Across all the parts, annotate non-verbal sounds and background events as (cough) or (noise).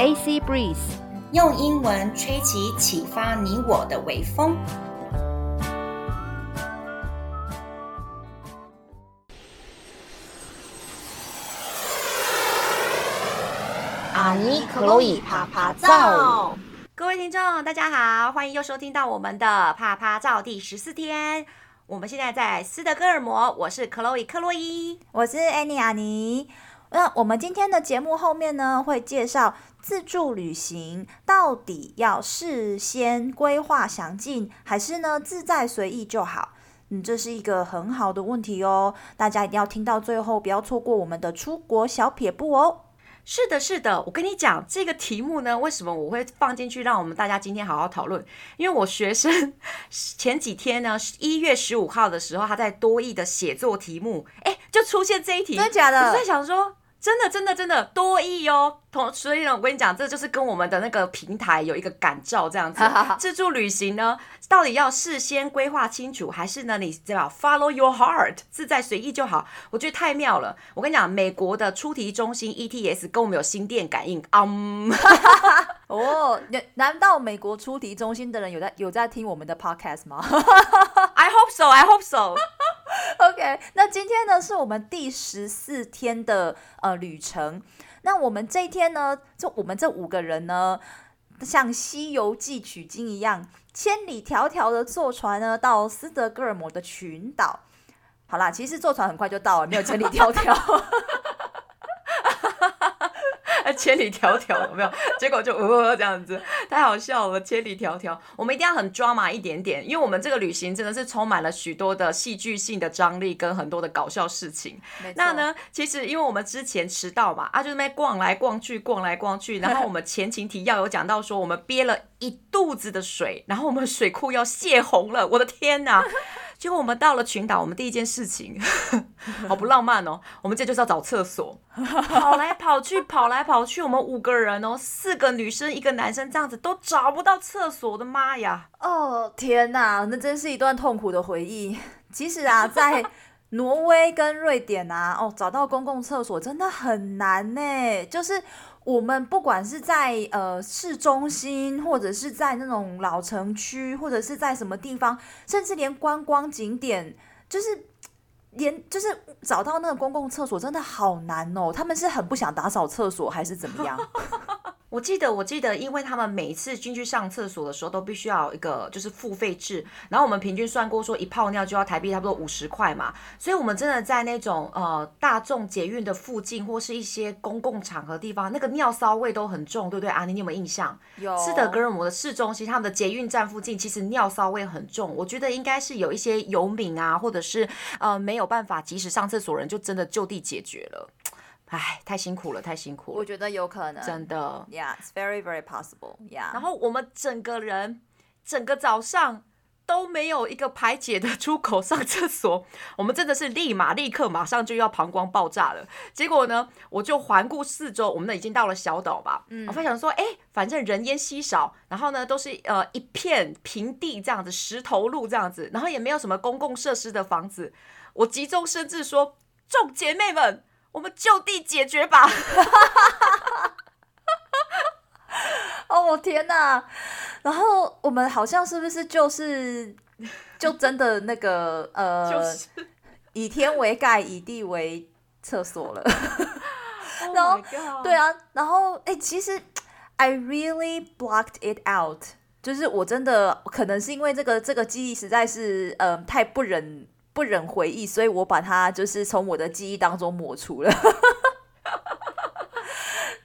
AC Breeze，用英文吹起启发你我的微风。阿尼克洛伊啪啪照，各位听众，大家好，欢迎又收听到我们的啪啪照第十四天。我们现在在斯德哥尔摩，我是克洛伊克洛伊，我是安妮阿尼。那我们今天的节目后面呢，会介绍自助旅行到底要事先规划详尽，还是呢自在随意就好？嗯，这是一个很好的问题哦，大家一定要听到最后，不要错过我们的出国小撇步哦。是的，是的，我跟你讲这个题目呢，为什么我会放进去，让我们大家今天好好讨论？因为我学生 (laughs) 前几天呢，一月十五号的时候，他在多益的写作题目，哎，就出现这一题，真的假的？我在想说。真的，真的，真的多益哦，同所以呢，我跟你讲，这就是跟我们的那个平台有一个感召这样子。自助旅行呢，到底要事先规划清楚，还是呢，你知道 follow your heart，自在随意就好？我觉得太妙了。我跟你讲，美国的出题中心 ETS 跟我们有心电感应。嗯，(laughs) 哦，难道美国出题中心的人有在有在听我们的 podcast 吗？I hope so. I hope so. (laughs) OK，那今天呢是我们第十四天的呃旅程。那我们这一天呢，就我们这五个人呢，像《西游记》取经一样，千里迢迢的坐船呢到斯德哥尔摩的群岛。好啦，其实坐船很快就到了，没有千里迢迢。(laughs) 千里迢迢 (laughs) 有没有？结果就呃这样子，太好笑了。千里迢迢，我们一定要很 drama 一点点，因为我们这个旅行真的是充满了许多的戏剧性的张力跟很多的搞笑事情。那呢，其实因为我们之前迟到嘛，啊，就那边逛来逛去，逛来逛去，然后我们前情提要有讲到说，我们憋了一肚子的水，然后我们水库要泄洪了，我的天哪！结果我们到了群岛，我们第一件事情，(laughs) 好不浪漫哦。我们这就是要找厕所，跑来跑去，跑来跑去，我们五个人哦，四个女生一个男生，这样子都找不到厕所，我的妈呀！哦天哪，那真是一段痛苦的回忆。(laughs) 其实啊，在挪威跟瑞典啊，哦，找到公共厕所真的很难呢，就是。我们不管是在呃市中心，或者是在那种老城区，或者是在什么地方，甚至连观光景点，就是连就是找到那个公共厕所，真的好难哦。他们是很不想打扫厕所，还是怎么样？(laughs) 我记得，我记得，因为他们每一次进去上厕所的时候，都必须要有一个就是付费制，然后我们平均算过说一泡尿就要台币差不多五十块嘛，所以我们真的在那种呃大众捷运的附近或是一些公共场合地方，那个尿骚味都很重，对不对啊？你有没有印象？有。斯德哥尔摩的市中心，他们的捷运站附近其实尿骚味很重，我觉得应该是有一些游民啊，或者是呃没有办法及时上厕所人，就真的就地解决了。唉，太辛苦了，太辛苦了。我觉得有可能，真的。Yeah, it's very, very possible. Yeah. 然后我们整个人，整个早上都没有一个排解的出口上厕所，我们真的是立马立刻马上就要膀胱爆炸了。结果呢，我就环顾四周，我们呢已经到了小岛吧。嗯，我发现说，哎，反正人烟稀少，然后呢都是呃一片平地这样子，石头路这样子，然后也没有什么公共设施的房子。我急中生智说，众姐妹们。我们就地解决吧！(laughs) 哦天哪！然后我们好像是不是就是就真的那个呃，(laughs) 就是、以天为盖，以地为厕所了。(laughs) 然后、oh、对啊，然后哎，其实 I really blocked it out，就是我真的可能是因为这个这个记忆实在是呃太不忍。不忍回忆，所以我把它就是从我的记忆当中抹除了。(laughs)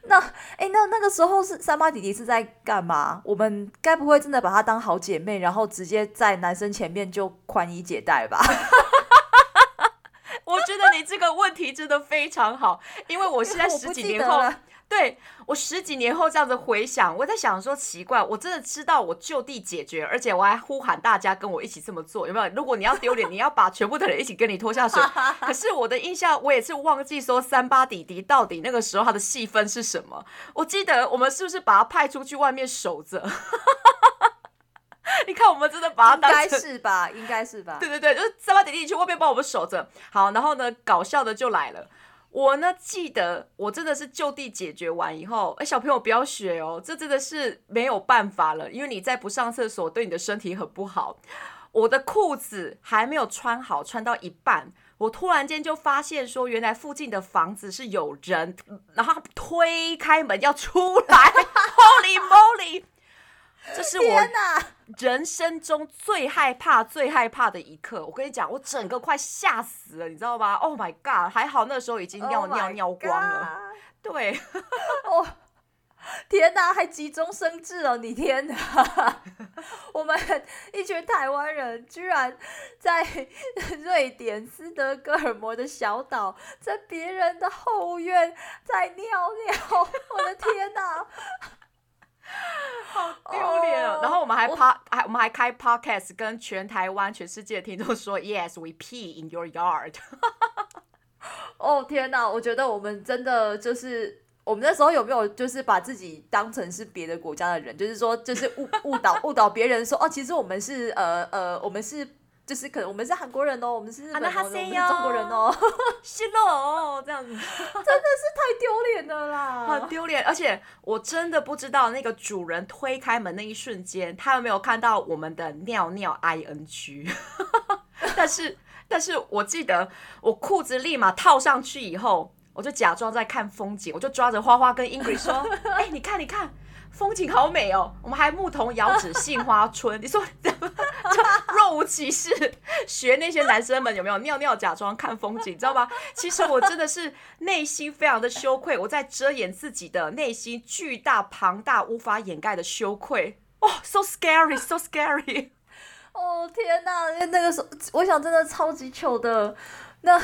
那哎，那那个时候是三八弟弟是在干嘛？我们该不会真的把她当好姐妹，然后直接在男生前面就宽衣解带吧？(laughs) 我觉得你这个问题真的非常好，因为我现在十几年后。对，我十几年后这样子回想，我在想说奇怪，我真的知道我就地解决，而且我还呼喊大家跟我一起这么做，有没有？如果你要丢脸，你要把全部的人一起跟你拖下水。(laughs) 可是我的印象，我也是忘记说三八弟弟到底那个时候他的戏份是什么。我记得我们是不是把他派出去外面守着？(laughs) 你看，我们真的把他当成应该是吧？应该是吧？对对对，就是三八弟弟去外面帮我们守着。好，然后呢，搞笑的就来了。我呢记得，我真的是就地解决完以后，哎，小朋友不要学哦，这真的是没有办法了，因为你再不上厕所，对你的身体很不好。我的裤子还没有穿好，穿到一半，我突然间就发现说，原来附近的房子是有人，然后推开门要出来，(laughs) Holy moly！这是我人生中最害怕、最害怕的一刻。我跟你讲，我整个快吓死了，你知道吗？Oh my god！还好那时候已经尿尿尿光了。对，哦。(laughs) 天哪，还急中生智哦！你天哪，(laughs) 我们一群台湾人居然在瑞典斯德哥尔摩的小岛，在别人的后院在尿尿，我的天哪，(laughs) 好丢脸哦！然后我们还趴，还我们还开 podcast 跟全台湾、全世界的听众说：“Yes, we pee in your yard。(laughs) ”哦天哪，我觉得我们真的就是。我们那时候有没有就是把自己当成是别的国家的人，就是说就是误误导误导别人说哦，其实我们是呃呃，我们是就是可能我们是韩国人哦，我们是日本人哦，我们是中国人哦，是咯，(laughs) 这样子 (laughs) 真的是太丢脸了啦，很丢脸，而且我真的不知道那个主人推开门那一瞬间，他有没有看到我们的尿尿 ing，(laughs) 但是但是我记得我裤子立马套上去以后。我就假装在看风景，我就抓着花花跟 Ingrid 说：“哎、欸，你看，你看，风景好美哦！我们还牧童遥指杏花村。”你说怎么 (laughs) 就若无其事学那些男生们有没有尿尿假装看风景，知道吗？其实我真的是内心非常的羞愧，我在遮掩自己的内心巨大庞大无法掩盖的羞愧。哦、oh,，so scary，so scary！哦天哪，那个时候我想真的超级糗的。那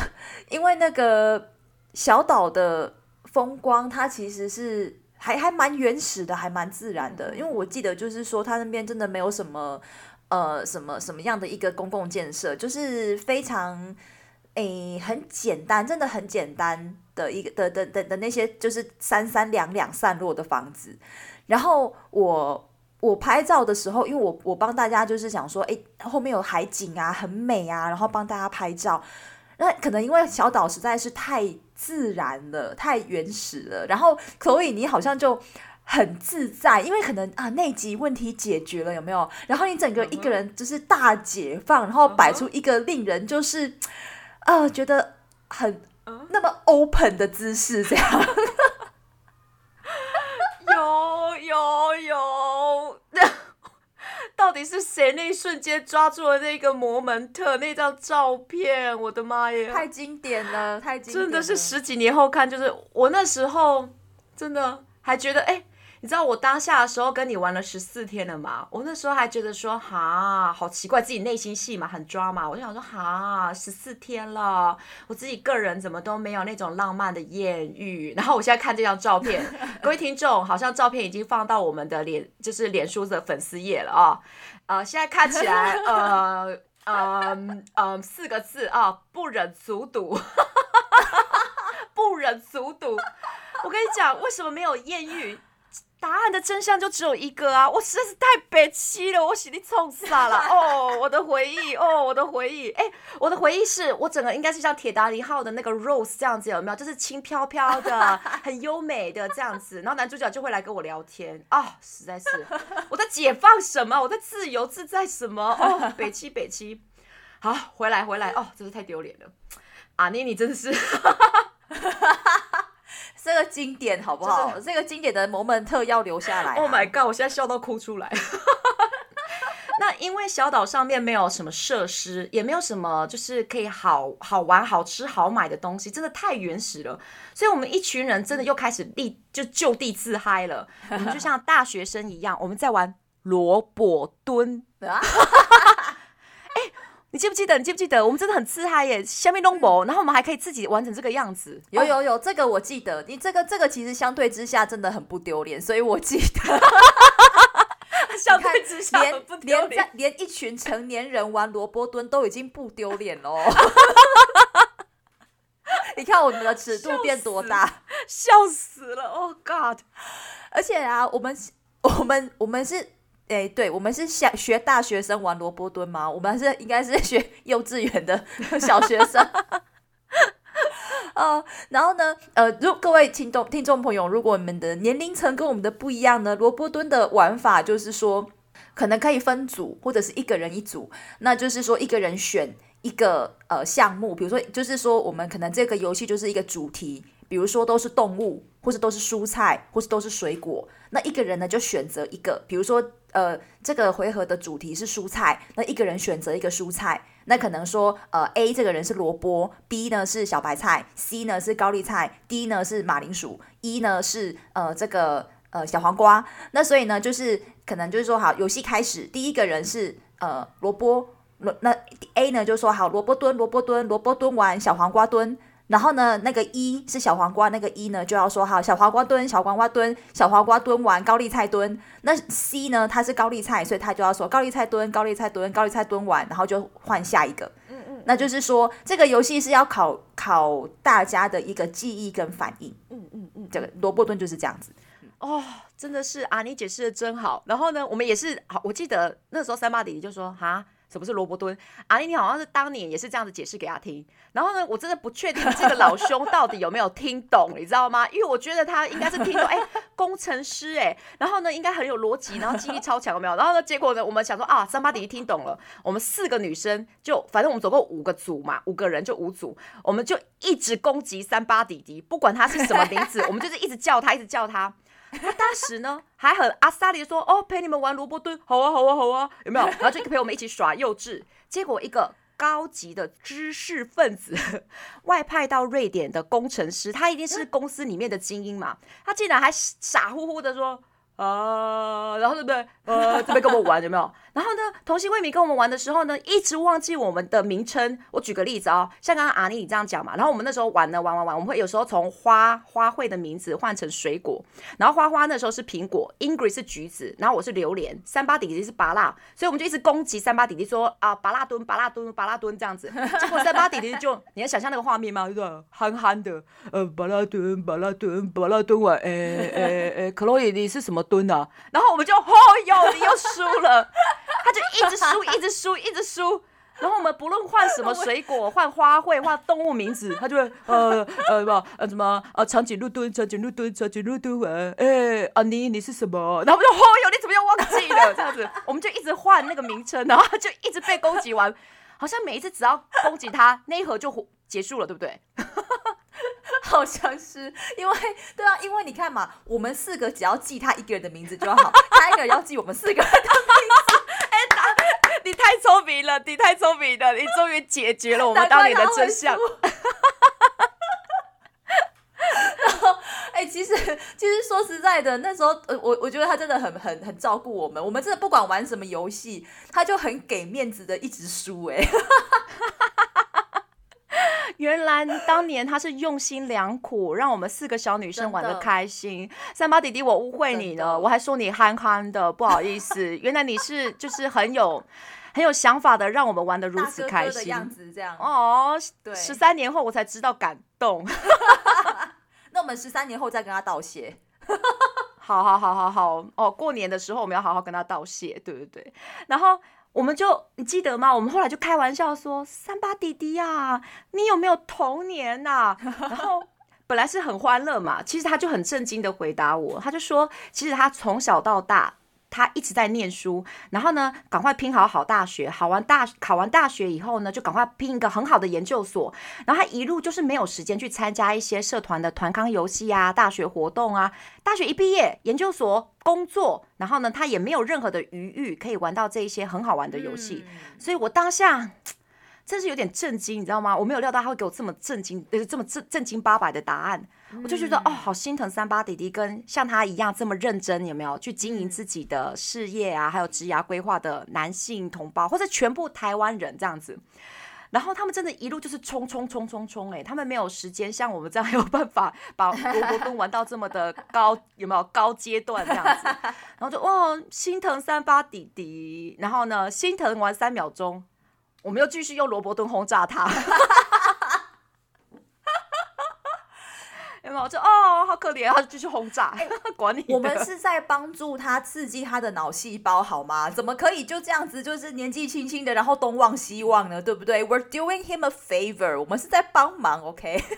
因为那个。小岛的风光，它其实是还还蛮原始的，还蛮自然的。因为我记得，就是说，它那边真的没有什么呃什么什么样的一个公共建设，就是非常诶很简单，真的很简单的一个的的的的那些，就是三三两两散落的房子。然后我我拍照的时候，因为我我帮大家就是想说，诶后面有海景啊，很美啊，然后帮大家拍照。那可能因为小岛实在是太自然了，太原始了，然后所以你好像就很自在，因为可能啊内急问题解决了，有没有？然后你整个一个人就是大解放，然后摆出一个令人就是呃觉得很那么 open 的姿势，这样。有有有。(laughs) 到底是谁那一瞬间抓住了那个摩门特那张照片？我的妈耶！太经典了，太经典了！真的是十几年后看，就是我那时候真的还觉得，哎，你知道我当下的时候跟你玩了十四天了嘛？我那时候还觉得说，哈，好奇怪，自己内心戏嘛，很抓嘛。我就想说，哈，十四天了，我自己个人怎么都没有那种浪漫的艳遇。然后我现在看这张照片，各位听众，好像照片已经放到我们的脸，就是脸书的粉丝页了啊。呃，现在看起来，呃，呃，呃，四个字啊，不忍卒睹，(laughs) 不忍卒睹。我跟你讲，为什么没有艳遇？答案的真相就只有一个啊！我实在是太悲戚了，我心里冲傻了。(laughs) 哦，我的回忆，哦，我的回忆，哎，我的回忆是我整个应该是像铁达尼号的那个 Rose 这样子，有没有？就是轻飘飘的，(laughs) 很优美的这样子。然后男主角就会来跟我聊天啊、哦，实在是我在解放什么？我在自由自在什么？哦，北戚北戚。好，回来回来哦，真是太丢脸了。阿妮，你真的是。(laughs) 这个经典好不好？这个经典的 moment 要留下来、啊。Oh my god！我现在笑到哭出来。(laughs) 那因为小岛上面没有什么设施，也没有什么就是可以好好玩、好吃、好买的东西，真的太原始了。所以我们一群人真的又开始立就就地自嗨了。(laughs) 我们就像大学生一样，我们在玩萝卜蹲。(laughs) 你记不记得？你记不记得？我们真的很自嗨耶，下面弄博，然后我们还可以自己完成这个样子。有有有，这个我记得。你这个这个其实相对之下真的很不丢脸，所以我记得。(laughs) 相对之下连连在连一群成年人玩萝卜蹲都已经不丢脸了。(laughs) 你看我们的尺度变多大，笑死了！Oh God！而且啊，我们我们我们是。哎，对，我们是想学大学生玩萝卜蹲吗？我们是应该是学 (laughs) 幼稚园的小学生。哦，(laughs) 然后呢，呃，如各位听众听众朋友，如果你们的年龄层跟我们的不一样呢，萝卜蹲的玩法就是说，可能可以分组，或者是一个人一组，那就是说一个人选一个呃项目，比如说就是说我们可能这个游戏就是一个主题，比如说都是动物，或者都是蔬菜，或是都是水果，那一个人呢就选择一个，比如说呃这个回合的主题是蔬菜，那一个人选择一个蔬菜。那可能说，呃，A 这个人是萝卜，B 呢是小白菜，C 呢是高丽菜，D 呢是马铃薯，E 呢是呃这个呃小黄瓜。那所以呢，就是可能就是说，好，游戏开始，第一个人是呃萝卜，那 A 呢就说好，萝卜蹲，萝卜蹲，萝卜蹲完，小黄瓜蹲。然后呢，那个一是小黄瓜，那个一呢就要说好，小黄瓜蹲，小黄瓜蹲，小黄瓜蹲完，高丽菜蹲。那 C 呢，它是高丽菜，所以它就要说高丽菜蹲，高丽菜蹲，高丽菜蹲完，然后就换下一个。嗯嗯。那就是说，这个游戏是要考考大家的一个记忆跟反应。嗯嗯嗯。这个萝卜蹲就是这样子。哦，真的是啊，你解释的真好。然后呢，我们也是好，我记得那时候三八弟弟就说哈。什么是萝卜蹲？阿丽，你好像是当年也是这样子解释给他听。然后呢，我真的不确定这个老兄到底有没有听懂，你知道吗？因为我觉得他应该是听懂，哎、工程师哎、然后呢，应该很有逻辑，然后记忆超强，有没有？然后呢，结果呢，我们想说啊，三八弟弟听懂了，我们四个女生就反正我们总共五个组嘛，五个人就五组，我们就一直攻击三八弟弟，不管他是什么名字，我们就是一直叫他，一直叫他。他当时呢还很阿萨里说：“哦，陪你们玩萝卜蹲，好啊，好啊，好啊，有没有？” (laughs) 然后就陪我们一起耍幼稚。结果一个高级的知识分子，(laughs) 外派到瑞典的工程师，他一定是公司里面的精英嘛，他竟然还傻乎乎的说。啊，然后对不对？(laughs) 呃，这边跟我们玩有没有？然后呢，童心未泯跟我们玩的时候呢，一直忘记我们的名称。我举个例子哦，像刚刚阿妮你这样讲嘛。然后我们那时候玩呢，玩玩玩，我们会有时候从花花卉的名字换成水果。然后花花那时候是苹果，Ingrid 是橘子，然后我是榴莲，三八弟弟是芭乐，所以我们就一直攻击三八弟弟说啊，芭乐蹲，芭乐蹲，芭乐蹲这样子。(laughs) 结果三八弟弟就，你能想象那个画面吗？就是憨憨的，呃，芭乐蹲，芭乐蹲，芭乐蹲完，诶诶诶，Chloe 你是什么？蹲啊，然后我们就哦哟，你又输了，(laughs) 他就一直输，(laughs) 一直输，一直输。然后我们不论换什么水果，(laughs) 换花卉，换动物名字，他就会呃呃什么呃什么呃长颈鹿蹲，长颈鹿蹲，长颈鹿蹲完，哎，阿妮你是什么？然后我们就哦哟，你怎么又忘记了？这样子，我们就一直换那个名称，然后就一直被攻击完，好像每一次只要攻击他，那一盒就结束了，对不对？(laughs) 好像是因为 (laughs) 对啊，因为你看嘛，我们四个只要记他一个人的名字就好，(laughs) 他一个人要记我们四个人的名字。哎、欸，你太聪明了，你太聪明了，你终于解决了我们当年的真相。然后，哎、欸，其实其实说实在的，那时候呃，我我觉得他真的很很很照顾我们，我们真的不管玩什么游戏，他就很给面子的一直输、欸，哎。原来当年他是用心良苦，让我们四个小女生玩的开心。三八弟弟，我误会你了，我还说你憨憨的，不好意思。原来你是就是很有 (laughs) 很有想法的，让我们玩的如此开心。的样子这样哦，对，十三年后我才知道感动。(laughs) 那我们十三年后再跟他道谢。(laughs) 好好好好好哦，过年的时候我们要好好跟他道谢，对不对？然后。我们就你记得吗？我们后来就开玩笑说：“三八弟弟呀，你有没有童年呐？” (laughs) 然后本来是很欢乐嘛，其实他就很震惊的回答我，他就说：“其实他从小到大。”他一直在念书，然后呢，赶快拼好好大学，好完大考完大学以后呢，就赶快拼一个很好的研究所。然后他一路就是没有时间去参加一些社团的团康游戏啊、大学活动啊。大学一毕业，研究所工作，然后呢，他也没有任何的余裕可以玩到这一些很好玩的游戏。嗯、所以我当下真是有点震惊，你知道吗？我没有料到他会给我这么震惊，呃，这么正正经八百的答案。我就觉得哦，好心疼三八弟弟跟像他一样这么认真，有没有去经营自己的事业啊？还有职涯规划的男性同胞，或者全部台湾人这样子。然后他们真的一路就是冲冲冲冲冲，哎，他们没有时间像我们这样有办法把萝卜蹲玩到这么的高，有没有高阶段这样子？然后就哦，心疼三八弟弟。然后呢，心疼完三秒钟，我们又继续用萝卜蹲轰炸他。有没有就哦，好可怜，他就继续轰炸，欸、(laughs) 管你。我们是在帮助他刺激他的脑细胞，好吗？怎么可以就这样子，就是年纪轻轻的，然后东望西望呢？对不对？We're doing him a favor，我们是在帮忙，OK？(laughs)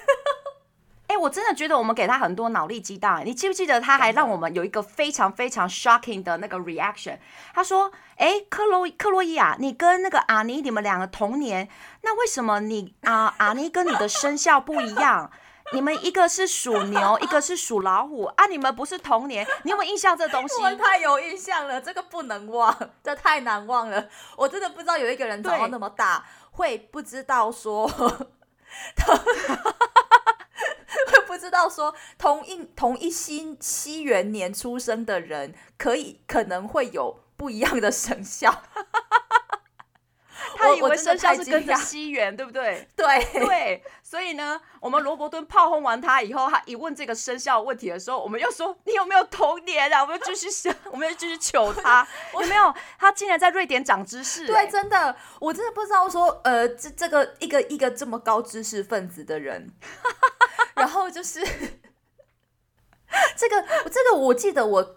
哎我真的觉得我们给他很多脑力激荡。你记不记得他还让我们有一个非常非常 shocking 的那个 reaction？他说：“哎，克洛克洛伊啊，你跟那个阿尼你们两个同年，那为什么你啊阿尼跟你的生肖不一样？你们一个是属牛，一个是属老虎啊，你们不是同年？你有没有印象这东西？(laughs) 我太有印象了，这个不能忘，这太难忘了。(laughs) 我真的不知道有一个人长到那么大会不知道说。(laughs) ”他会不知道说同一同一新西元年出生的人，可以可能会有不一样的生肖。他以为生肖是跟着西元，对不对？(laughs) 对对，所以呢，我们罗伯敦炮轰完他以后，他一问这个生肖问题的时候，我们又说你有没有童年啊？我们又继续想，(laughs) 我们又继续求他有没有？他竟然在瑞典长知识，欸，对，真的，我真的不知道说，呃，这这个一个一个这么高知识分子的人，(laughs) 然后就是这个这个，我记得我。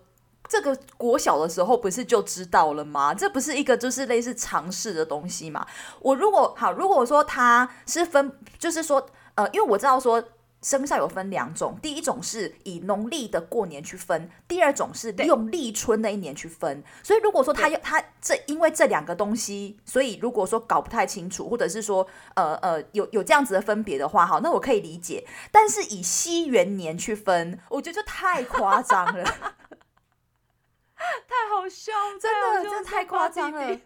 这个国小的时候不是就知道了吗？这不是一个就是类似常识的东西嘛？我如果好，如果说它是分，就是说，呃，因为我知道说生肖有分两种，第一种是以农历的过年去分，第二种是用立春那一年去分。所以如果说他要他这因为这两个东西，所以如果说搞不太清楚，或者是说呃呃有有这样子的分别的话，好，那我可以理解。但是以西元年去分，我觉得就太夸张了。(laughs) 太好笑，真的，真的太夸张了。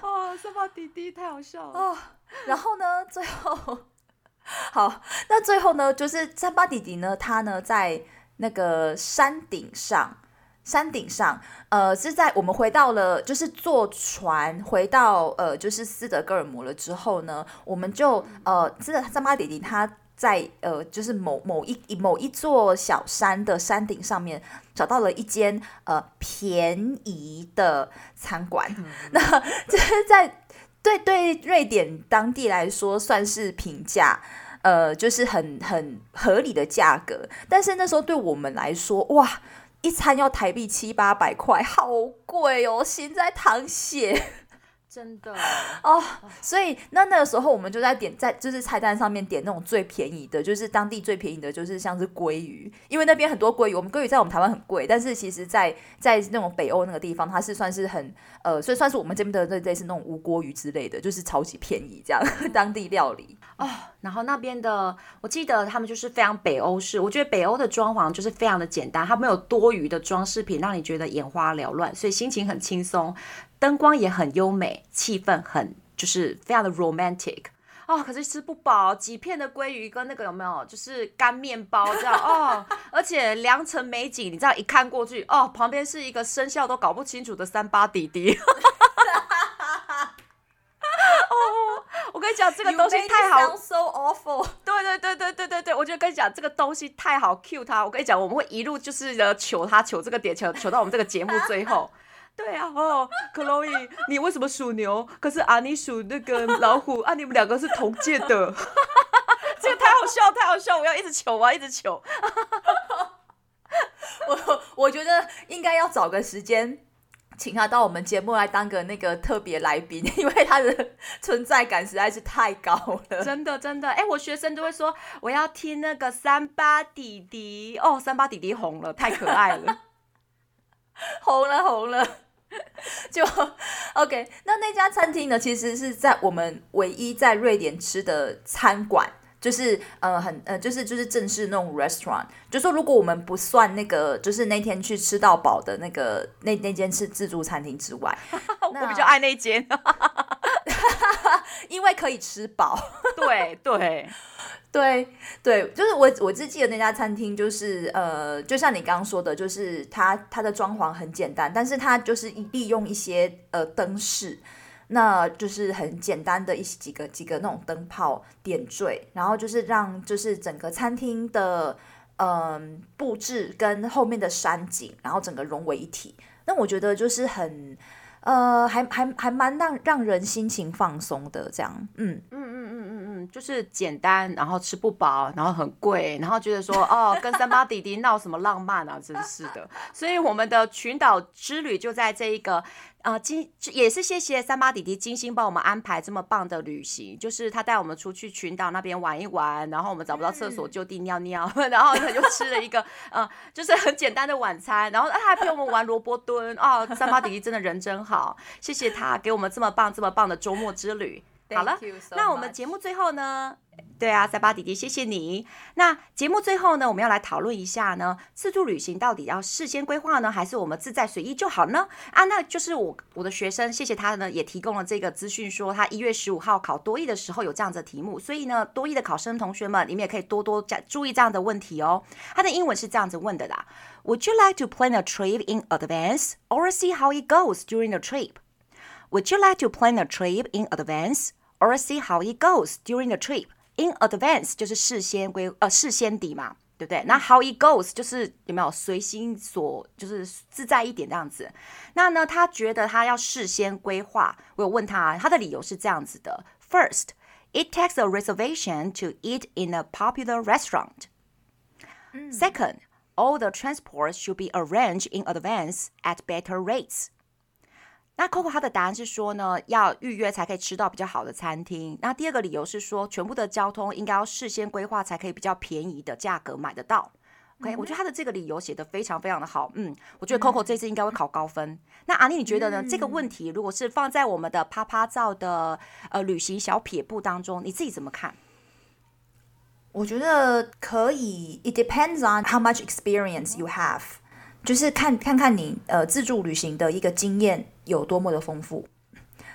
哦，三八弟弟太好笑了。哦，然后呢，最后，(laughs) 好，那最后呢，就是三八弟弟呢，他呢在那个山顶上，山顶上，呃，是在我们回到了，就是坐船回到呃，就是斯德哥尔摩了之后呢，我们就呃，真的三八弟弟他。在呃，就是某某一某一座小山的山顶上面，找到了一间呃便宜的餐馆。嗯、(laughs) 那这是在对对瑞典当地来说算是平价，呃，就是很很合理的价格。但是那时候对我们来说，哇，一餐要台币七八百块，好贵哦，心在淌血。真的哦，所以那那个时候我们就在点在就是菜单上面点那种最便宜的，就是当地最便宜的，就是像是鲑鱼，因为那边很多鲑鱼。我们鲑鱼在我们台湾很贵，但是其实在在那种北欧那个地方，它是算是很呃，所以算是我们这边的类似那种无锅鱼之类的，就是超级便宜这样当地料理哦。然后那边的，我记得他们就是非常北欧式，我觉得北欧的装潢就是非常的简单，它没有多余的装饰品让你觉得眼花缭乱，所以心情很轻松。灯光也很优美，气氛很就是非常的 romantic 哦。可是吃不饱，几片的鲑鱼跟那个有没有就是干面包这样哦，(laughs) 而且良辰美景，你这样一看过去哦，旁边是一个生肖都搞不清楚的三八弟弟。(laughs) 哦，我跟你讲，这个东西太好，so awful。对对对对对对对，我就跟你讲，这个东西太好 cue 他。我跟你讲，我们会一路就是呃求他求这个点，求求到我们这个节目最后。对啊，哦，克洛伊，你为什么属牛？可是啊，你属那个老虎啊，你们两个是同届的，(laughs) 这个太好笑，太好笑，我要一直求啊，一直求。(laughs) 我我觉得应该要找个时间，请他到我们节目来当个那个特别来宾，因为他的存在感实在是太高了。真的真的，哎，我学生都会说我要听那个三八弟弟哦，三八弟弟红了，太可爱了，红 (laughs) 了红了。(laughs) 就 OK，那那家餐厅呢？其实是在我们唯一在瑞典吃的餐馆，就是呃很呃就是就是正式那种 restaurant。就说如果我们不算那个，就是那天去吃到饱的那个那那间是自助餐厅之外，(laughs) 我比较爱那间，因为可以吃饱。对 (laughs) 对。对对，就是我我只记得那家餐厅，就是呃，就像你刚刚说的，就是它它的装潢很简单，但是它就是利用一些呃灯饰，那就是很简单的一几个几个那种灯泡点缀，然后就是让就是整个餐厅的嗯、呃、布置跟后面的山景，然后整个融为一体。那我觉得就是很呃，还还还蛮让让人心情放松的这样，嗯嗯。就是简单，然后吃不饱，然后很贵，然后觉得说 (laughs) 哦，跟三八弟弟闹什么浪漫啊，真是的。所以我们的群岛之旅就在这一个。啊，精、也是谢谢三八弟弟精心帮我们安排这么棒的旅行，就是他带我们出去群岛那边玩一玩，然后我们找不到厕所就地尿尿，(laughs) 然后他就吃了一个呃，就是很简单的晚餐，然后他还陪我们玩萝卜蹲哦，三八弟弟真的人真好，谢谢他给我们这么棒这么棒的周末之旅。好了，so、那我们节目最后呢？对啊，塞巴弟弟，谢谢你。那节目最后呢，我们要来讨论一下呢，自助旅行到底要事先规划呢，还是我们自在随意就好呢？啊，那就是我我的学生，谢谢他呢，也提供了这个资讯，说他一月十五号考多益的时候有这样子的题目，所以呢，多益的考生同学们，你们也可以多多加注意这样的问题哦。他的英文是这样子问的啦：Would you like to plan a trip in advance or see how it goes during the trip? Would you like to plan a trip in advance or see how it goes during the trip? In advance 就是事先规呃事先底嘛，对不对？那 how it goes 就是有没有随心所就是自在一点这样子。那呢，他觉得他要事先规划。我有问他，他的理由是这样子的：First, it takes a reservation to eat in a popular restaurant. Second, all the transport should be arranged in advance at better rates. 那 Coco 他的答案是说呢，要预约才可以吃到比较好的餐厅。那第二个理由是说，全部的交通应该要事先规划，才可以比较便宜的价格买得到。OK，、嗯、我觉得他的这个理由写得非常非常的好。嗯，我觉得 Coco 这次应该会考高分。嗯、那阿妮你觉得呢？嗯、这个问题如果是放在我们的趴趴照的呃旅行小撇步当中，你自己怎么看？我觉得可以。It depends on how much experience you have，就是看看看你呃自助旅行的一个经验。有多么的丰富？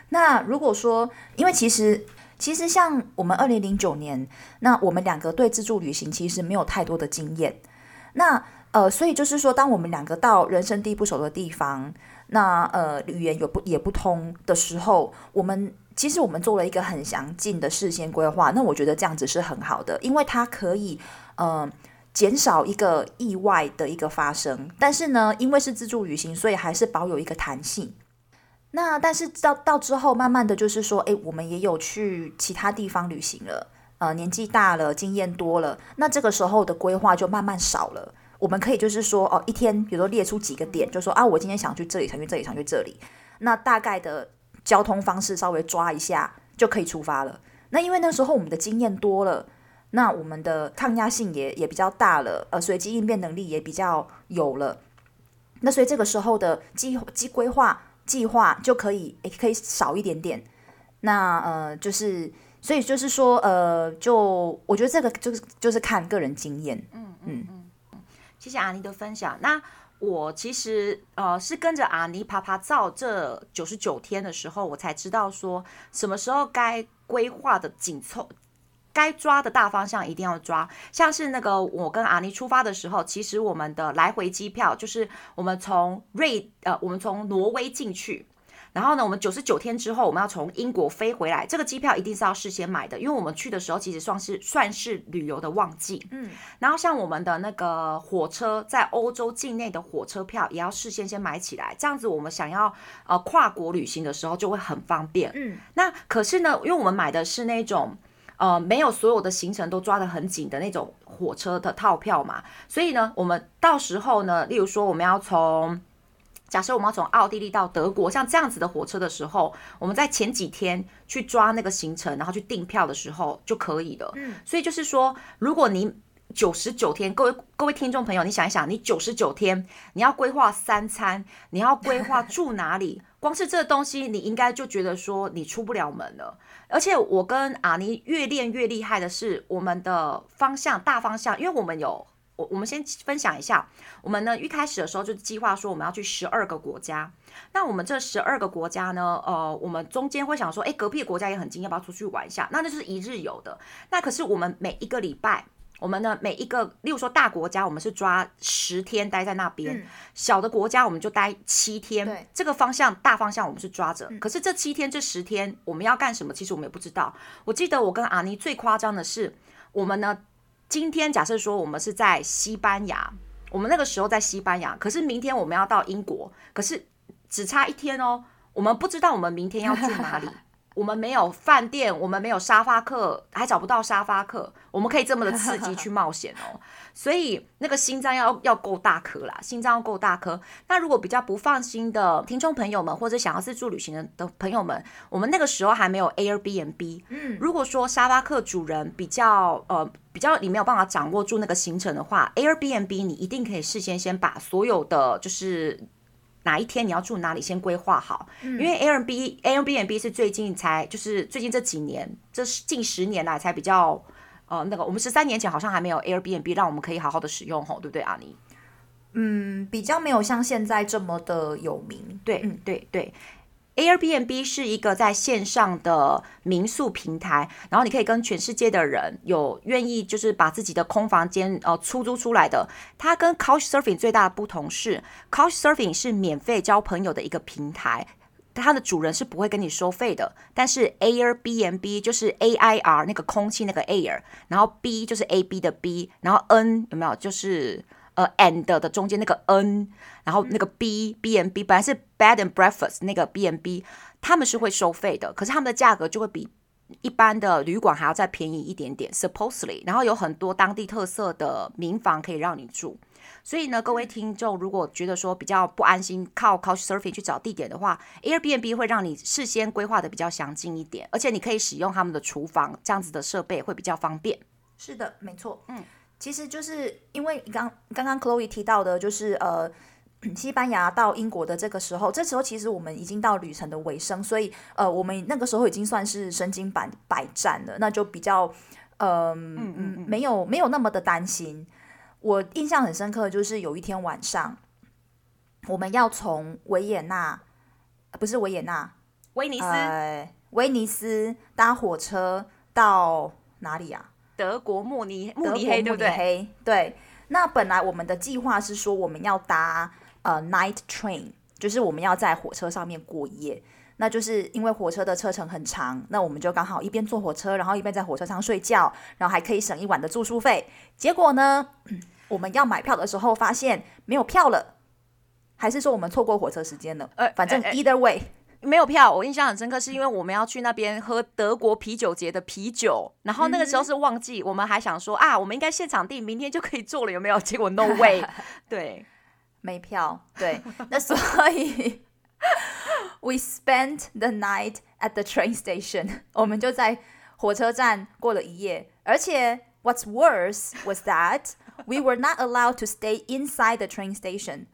那如果说，因为其实其实像我们二零零九年，那我们两个对自助旅行其实没有太多的经验。那呃，所以就是说，当我们两个到人生地不熟的地方，那呃语言有不也不通的时候，我们其实我们做了一个很详尽的事先规划。那我觉得这样子是很好的，因为它可以呃减少一个意外的一个发生。但是呢，因为是自助旅行，所以还是保有一个弹性。那但是到到之后，慢慢的就是说，诶，我们也有去其他地方旅行了，呃，年纪大了，经验多了，那这个时候的规划就慢慢少了。我们可以就是说，哦，一天，比如说列出几个点，就说啊，我今天想去这里，想去这里，想去这里。那大概的交通方式稍微抓一下，就可以出发了。那因为那时候我们的经验多了，那我们的抗压性也也比较大了，呃，随机应变能力也比较有了。那所以这个时候的计计规划。计划就可以，也可以少一点点。那呃，就是，所以就是说，呃，就我觉得这个就是就是看个人经验。嗯嗯嗯嗯，谢谢阿妮的分享。那我其实呃是跟着阿妮爬爬造这九十九天的时候，我才知道说什么时候该规划的紧凑。该抓的大方向一定要抓，像是那个我跟阿妮出发的时候，其实我们的来回机票就是我们从瑞呃，我们从挪威进去，然后呢，我们九十九天之后我们要从英国飞回来，这个机票一定是要事先买的，因为我们去的时候其实算是算是旅游的旺季，嗯，然后像我们的那个火车在欧洲境内的火车票也要事先先买起来，这样子我们想要呃跨国旅行的时候就会很方便，嗯，那可是呢，因为我们买的是那种。呃，没有所有的行程都抓得很紧的那种火车的套票嘛，所以呢，我们到时候呢，例如说我们要从，假设我们要从奥地利到德国，像这样子的火车的时候，我们在前几天去抓那个行程，然后去订票的时候就可以了。嗯，所以就是说，如果你九十九天，各位各位听众朋友，你想一想，你九十九天，你要规划三餐，你要规划住哪里，(laughs) 光是这个东西，你应该就觉得说你出不了门了。而且我跟阿妮越练越厉害的是，我们的方向大方向，因为我们有我我们先分享一下，我们呢一开始的时候就计划说我们要去十二个国家，那我们这十二个国家呢，呃，我们中间会想说，诶，隔壁国家也很近，要不要出去玩一下？那那就是一日游的，那可是我们每一个礼拜。我们呢，每一个，例如说大国家，我们是抓十天待在那边；嗯、小的国家，我们就待七天。对这个方向，大方向我们是抓着。嗯、可是这七天、这十天，我们要干什么？其实我们也不知道。我记得我跟阿妮最夸张的是，我们呢，今天假设说我们是在西班牙，我们那个时候在西班牙，可是明天我们要到英国，可是只差一天哦，我们不知道我们明天要去哪里。我们没有饭店，我们没有沙发客，还找不到沙发客，我们可以这么的刺激去冒险哦。(laughs) 所以那个心脏要要够大颗啦，心脏要够大颗。那如果比较不放心的听众朋友们，或者想要自助旅行的的朋友们，我们那个时候还没有 Airbnb。嗯，如果说沙发客主人比较呃比较你没有办法掌握住那个行程的话，Airbnb 你一定可以事先先把所有的就是。哪一天你要住哪里，先规划好，嗯、因为 Airbnb Airbnb 是最近才，就是最近这几年，这是近十年来才比较，呃，那个我们十三年前好像还没有 Airbnb 让我们可以好好的使用吼，对不对，阿妮？嗯，比较没有像现在这么的有名，对，嗯，对对。Airbnb 是一个在线上的民宿平台，然后你可以跟全世界的人有愿意就是把自己的空房间呃出租出来的。它跟 Couchsurfing 最大的不同是，Couchsurfing 是免费交朋友的一个平台，它的主人是不会跟你收费的。但是 Airbnb 就是 A I R 那个空气那个 air，然后 B 就是 A B 的 B，然后 N 有没有就是。呃，and 的中间那个 n，然后那个 b b and b 本来是 bed and breakfast 那个 b and b，他们是会收费的，可是他们的价格就会比一般的旅馆还要再便宜一点点，supposedly。然后有很多当地特色的民房可以让你住，所以呢，各位听众如果觉得说比较不安心靠 Couchsurfing 去找地点的话，Airbnb 会让你事先规划的比较详尽一点，而且你可以使用他们的厨房这样子的设备会比较方便。是的，没错，嗯。其实就是因为刚刚刚 Chloe 提到的，就是呃，西班牙到英国的这个时候，这时候其实我们已经到旅程的尾声，所以呃，我们那个时候已经算是身经百百战了，那就比较呃嗯嗯嗯，没有没有那么的担心。我印象很深刻，就是有一天晚上，我们要从维也纳，不是维也纳，威尼斯，呃，威尼斯搭火车到哪里啊？德国慕尼慕尼黑，对不对？对。那本来我们的计划是说，我们要搭呃 night train，就是我们要在火车上面过夜。那就是因为火车的车程很长，那我们就刚好一边坐火车，然后一边在火车上睡觉，然后还可以省一晚的住宿费。结果呢，(clears throat) 我们要买票的时候发现没有票了，还是说我们错过火车时间了？呃，反正 either way。没有票，我印象很深刻，是因为我们要去那边喝德国啤酒节的啤酒，然后那个时候是旺季，我们还想说啊，我们应该现场订，明天就可以做了，有没有？结果 no (laughs) way，对，没票，对，那所以 (laughs) we spent the night at the train station，(laughs) 我们就在火车站过了一夜，而且 what's worse was that we were not allowed to stay inside the train station，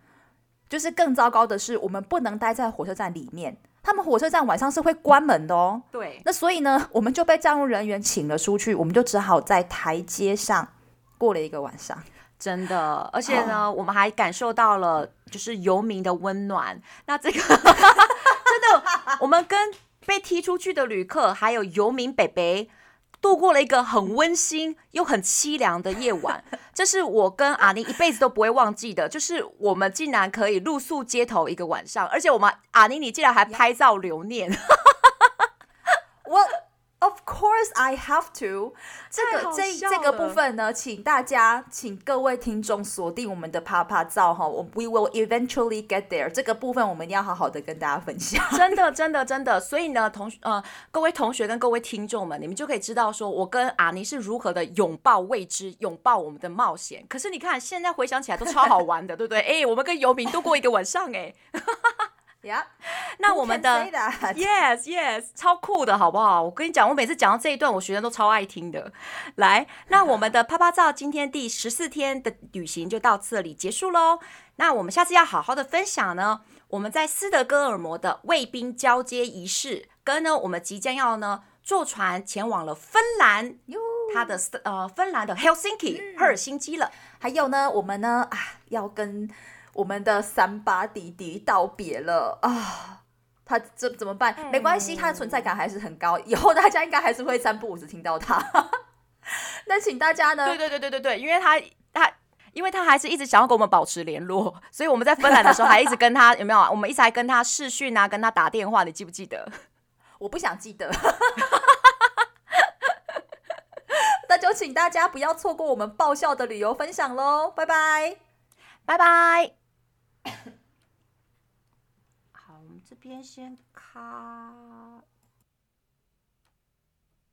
就是更糟糕的是，我们不能待在火车站里面。他们火车站晚上是会关门的哦。对。那所以呢，(laughs) 我们就被站务人员请了出去，我们就只好在台阶上过了一个晚上。真的，而且呢，我们还感受到了就是游民的温暖。那这个 (laughs) 真的，我们跟被踢出去的旅客还有游民北北。度过了一个很温馨又很凄凉的夜晚，(laughs) 这是我跟阿妮一辈子都不会忘记的。就是我们竟然可以露宿街头一个晚上，而且我们阿妮你竟然还拍照留念。(laughs) 我。Of course, I have to。这个这这个部分呢，请大家，请各位听众锁定我们的啪啪照哈，我 We will eventually get there。这个部分我们一定要好好的跟大家分享。真的，真的，真的。所以呢，同呃，各位同学跟各位听众们，你们就可以知道说，我跟阿尼是如何的拥抱未知，拥抱我们的冒险。可是你看，现在回想起来都超好玩的，对不对？哎，我们跟游民度过一个晚上，哎。Yeah, (laughs) 那我们的 (laughs) Yes Yes 超酷的好不好？我跟你讲，我每次讲到这一段，我学生都超爱听的。来，那 (laughs) 我们的啪啪照今天第十四天的旅行就到这里结束喽。那我们下次要好好的分享呢，我们在斯德哥尔摩的卫兵交接仪式，跟呢我们即将要呢坐船前往了芬兰，它的呃芬兰的 Helsinki 赫尔辛基了。还有呢，我们呢啊要跟。我们的三八弟弟道别了啊！他这怎么办？没关系，他的存在感还是很高，(laughs) 以后大家应该还是会三不五时听到他。(laughs) 那请大家呢？对对对对对对，因为他他，因为他还是一直想要跟我们保持联络，(laughs) 所以我们在芬兰的时候还一直跟他有没有啊？我们一直还跟他视讯啊，跟他打电话，你记不记得？我不想记得。那就请大家不要错过我们爆笑的旅游分享喽！拜拜，拜拜。好，我们这边先卡。